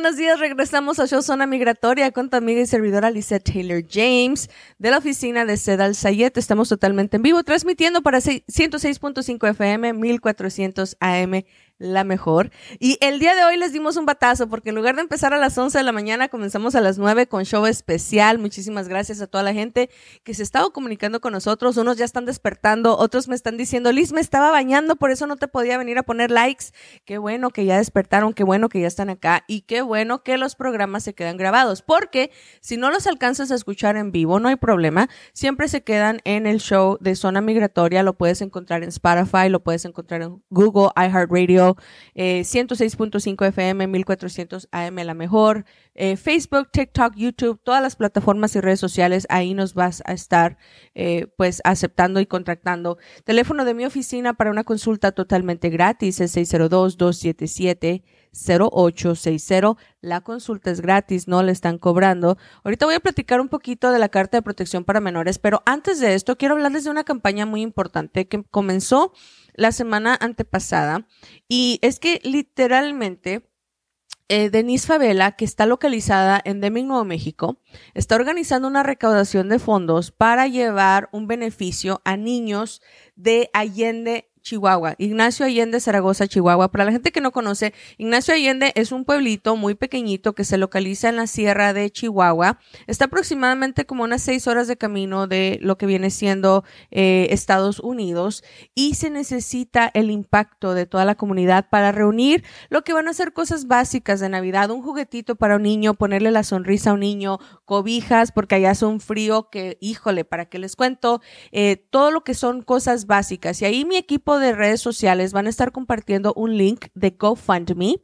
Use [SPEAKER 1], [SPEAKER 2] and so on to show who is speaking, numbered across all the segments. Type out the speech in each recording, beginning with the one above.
[SPEAKER 1] buenos días. Regresamos a Show Zona Migratoria con tu amiga y servidora Lisa Taylor James de la oficina de Sedal Sayet. Estamos totalmente en vivo transmitiendo para 106.5 FM, 1400 AM la mejor. Y el día de hoy les dimos un batazo porque en lugar de empezar a las 11 de la mañana, comenzamos a las 9 con show especial. Muchísimas gracias a toda la gente que se estaba comunicando con nosotros. Unos ya están despertando, otros me están diciendo, Liz, me estaba bañando, por eso no te podía venir a poner likes. Qué bueno que ya despertaron, qué bueno que ya están acá y qué bueno que los programas se quedan grabados. Porque si no los alcanzas a escuchar en vivo, no hay problema. Siempre se quedan en el show de Zona Migratoria. Lo puedes encontrar en Spotify, lo puedes encontrar en Google, iHeartRadio 106.5 FM, 1400 AM La Mejor, eh, Facebook, TikTok, YouTube, todas las plataformas y redes sociales, ahí nos vas a estar eh, pues aceptando y contractando. Teléfono de mi oficina para una consulta totalmente gratis es 602-277. 0860. La consulta es gratis, no le están cobrando. Ahorita voy a platicar un poquito de la Carta de Protección para Menores, pero antes de esto quiero hablarles de una campaña muy importante que comenzó la semana antepasada y es que literalmente eh, Denise Favela, que está localizada en Deming, Nuevo México, está organizando una recaudación de fondos para llevar un beneficio a niños de Allende, Chihuahua, Ignacio Allende, Zaragoza, Chihuahua. Para la gente que no conoce, Ignacio Allende es un pueblito muy pequeñito que se localiza en la sierra de Chihuahua. Está aproximadamente como unas seis horas de camino de lo que viene siendo eh, Estados Unidos y se necesita el impacto de toda la comunidad para reunir lo que van a ser cosas básicas de Navidad, un juguetito para un niño, ponerle la sonrisa a un niño, cobijas, porque allá hace un frío que, híjole, para qué les cuento, eh, todo lo que son cosas básicas. Y ahí mi equipo de redes sociales van a estar compartiendo un link de GoFundMe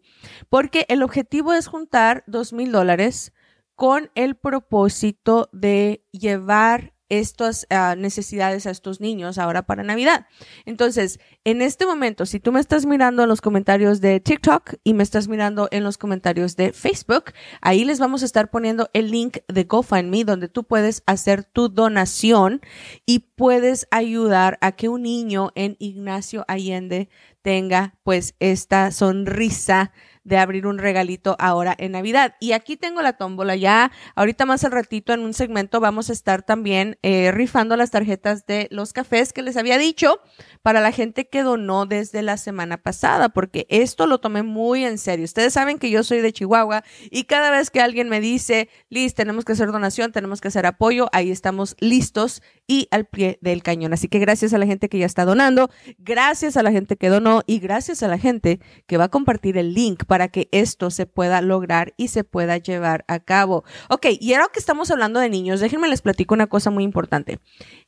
[SPEAKER 1] porque el objetivo es juntar dos mil dólares con el propósito de llevar estas ah, necesidades a estos niños ahora para Navidad. Entonces, en este momento, si tú me estás mirando en los comentarios de TikTok y me estás mirando en los comentarios de Facebook, ahí les vamos a estar poniendo el link de GoFundMe donde tú puedes hacer tu donación y puedes ayudar a que un niño en Ignacio Allende tenga pues esta sonrisa de abrir un regalito ahora en Navidad. Y aquí tengo la tómbola ya. Ahorita más al ratito en un segmento vamos a estar también eh, rifando las tarjetas de los cafés que les había dicho para la gente que donó desde la semana pasada, porque esto lo tomé muy en serio. Ustedes saben que yo soy de Chihuahua y cada vez que alguien me dice, Liz, tenemos que hacer donación, tenemos que hacer apoyo, ahí estamos listos y al pie del cañón. Así que gracias a la gente que ya está donando, gracias a la gente que donó y gracias a la gente que va a compartir el link para que esto se pueda lograr y se pueda llevar a cabo. Ok, y ahora que estamos hablando de niños, déjenme les platico una cosa muy importante.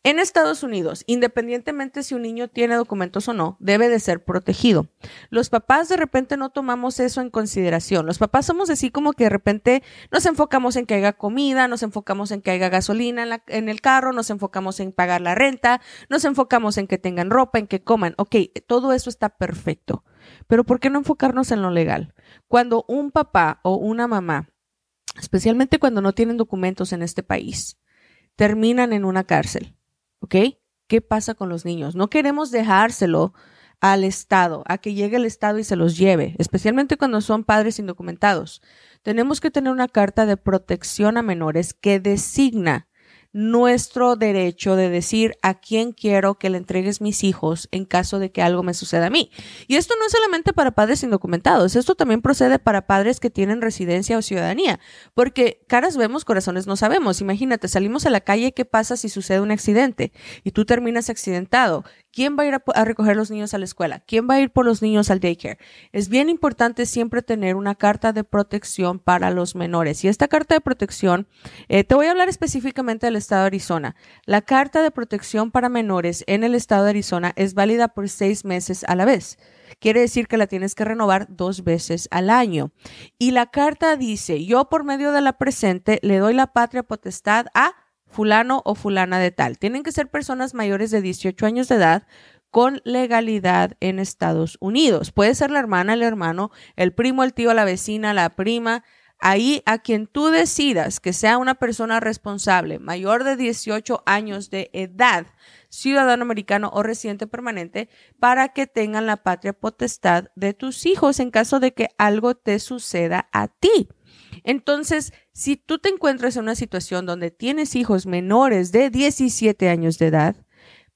[SPEAKER 1] En Estados Unidos, independientemente si un niño tiene documentos o no, debe de ser protegido. Los papás de repente no tomamos eso en consideración. Los papás somos así como que de repente nos enfocamos en que haya comida, nos enfocamos en que haya gasolina en, en el carro, nos enfocamos en pagar la renta, nos enfocamos en que tengan ropa, en que coman. Ok, todo eso está perfecto. Pero ¿por qué no enfocarnos en lo legal? Cuando un papá o una mamá, especialmente cuando no tienen documentos en este país, terminan en una cárcel, ¿ok? ¿Qué pasa con los niños? No queremos dejárselo al Estado, a que llegue el Estado y se los lleve, especialmente cuando son padres indocumentados. Tenemos que tener una carta de protección a menores que designa nuestro derecho de decir a quién quiero que le entregues mis hijos en caso de que algo me suceda a mí. Y esto no es solamente para padres indocumentados, esto también procede para padres que tienen residencia o ciudadanía, porque caras vemos, corazones no sabemos. Imagínate, salimos a la calle, ¿qué pasa si sucede un accidente y tú terminas accidentado? ¿Quién va a ir a, recoger los niños a la escuela? ¿Quién va a ir por los niños al daycare? Es bien importante siempre tener una carta de protección para los menores. Y esta carta de protección, eh, te voy a hablar específicamente del estado de Arizona. La carta de protección para menores en el estado de Arizona es válida por seis meses a la vez. quiere decir que la tienes que renovar dos veces al año. Y la carta dice, yo por medio de la presente le doy la patria potestad a fulano o fulana de tal. Tienen que ser personas mayores de 18 años de edad con legalidad en Estados Unidos. Puede ser la hermana, el hermano, el primo, el tío, la vecina, la prima. Ahí a quien tú decidas que sea una persona responsable, mayor de 18 años de edad, ciudadano americano o residente permanente, para que tengan la patria potestad de tus hijos en caso de que algo te suceda a ti. Entonces, si tú te encuentras en una situación donde tienes hijos menores de 17 años de edad,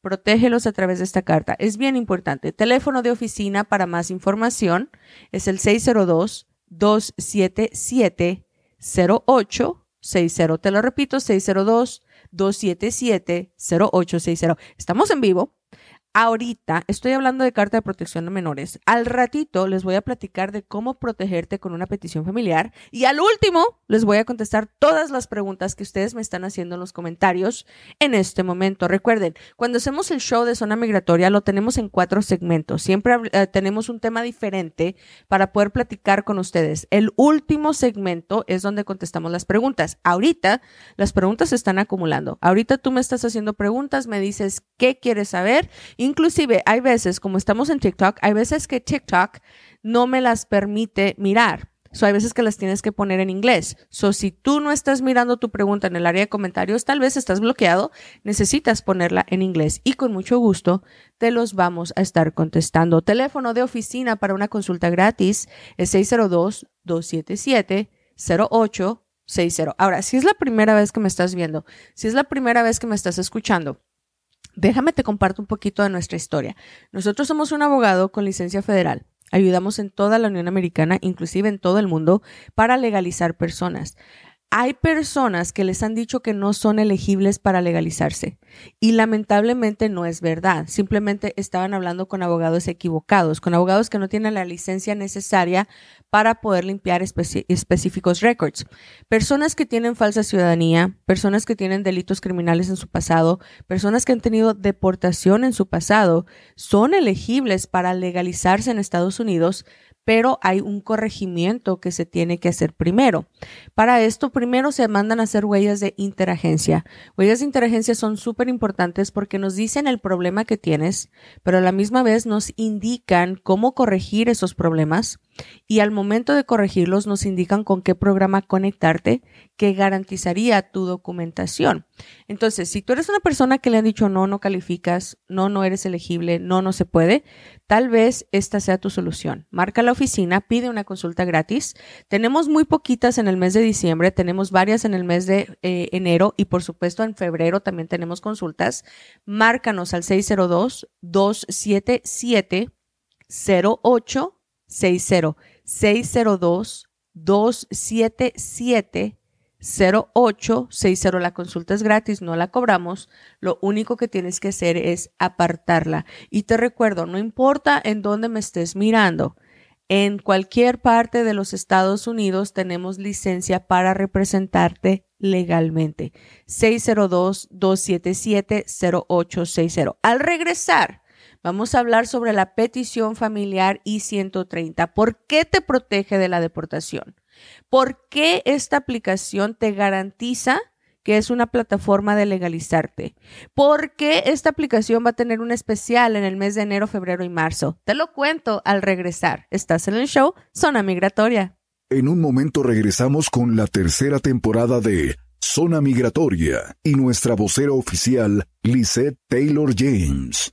[SPEAKER 1] protégelos a través de esta carta. Es bien importante. Teléfono de oficina para más información es el 602-277-0860. Te lo repito, 602-277-0860. Estamos en vivo Ahorita estoy hablando de carta de protección de menores. Al ratito les voy a platicar de cómo protegerte con una petición familiar. Y al último les voy a contestar todas las preguntas que ustedes me están haciendo en los comentarios en este momento. Recuerden, cuando hacemos el show de zona migratoria lo tenemos en cuatro segmentos. Siempre eh, tenemos un tema diferente para poder platicar con ustedes. El último segmento es donde contestamos las preguntas. Ahorita las preguntas se están acumulando. Ahorita tú me estás haciendo preguntas, me dices qué quieres saber Inclusive hay veces, como estamos en TikTok, hay veces que TikTok no me las permite mirar. So, hay veces que las tienes que poner en inglés. So, si tú no estás mirando tu pregunta en el área de comentarios, tal vez estás bloqueado, necesitas ponerla en inglés y con mucho gusto te los vamos a estar contestando. Teléfono de oficina para una consulta gratis es 602-277-0860. Ahora, si es la primera vez que me estás viendo, si es la primera vez que me estás escuchando, Déjame te comparto un poquito de nuestra historia. Nosotros somos un abogado con licencia federal. Ayudamos en toda la Unión Americana, inclusive en todo el mundo, para legalizar personas hay personas que les han dicho que no son elegibles para legalizarse y lamentablemente no es verdad. Simplemente estaban hablando con abogados equivocados, con abogados que no tienen la licencia necesaria para poder limpiar específicos records. Personas que tienen falsa ciudadanía, personas que tienen delitos criminales en su pasado, personas que han tenido deportación en su pasado, son elegibles para legalizarse en Estados Unidos pero hay un corregimiento que se tiene que hacer primero. Para esto, primero se mandan a hacer huellas de interagencia. Huellas de interagencia son súper importantes porque nos dicen el problema que tienes, pero a la misma vez nos indican cómo corregir esos problemas y al momento de corregirlos nos indican con qué programa conectarte que garantizaría tu documentación. Entonces, si tú eres una persona que le han dicho no, no calificas, no, no eres elegible, no, no se puede, tal vez esta sea tu solución. Marca la oficina, pide una consulta gratis. Tenemos muy poquitas en el mes de diciembre, tenemos varias en el mes de eh, enero y por supuesto en febrero también tenemos consultas. Márcanos al 602 277 08 60 602 277 0860. La consulta es gratis, no la cobramos. Lo único que tienes que hacer es apartarla. Y te recuerdo, no importa en dónde me estés mirando, en cualquier parte de los Estados Unidos tenemos licencia para representarte legalmente. 602-277-0860. Al regresar, Vamos a hablar sobre la petición familiar I-130. ¿Por qué te protege de la deportación? ¿Por qué esta aplicación te garantiza que es una plataforma de legalizarte? ¿Por qué esta aplicación va a tener un especial en el mes de enero, febrero y marzo? Te lo cuento al regresar. Estás en el show Zona Migratoria.
[SPEAKER 2] En un momento regresamos con la tercera temporada de Zona Migratoria y nuestra vocera oficial, Lisette Taylor James.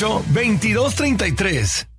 [SPEAKER 3] 2233.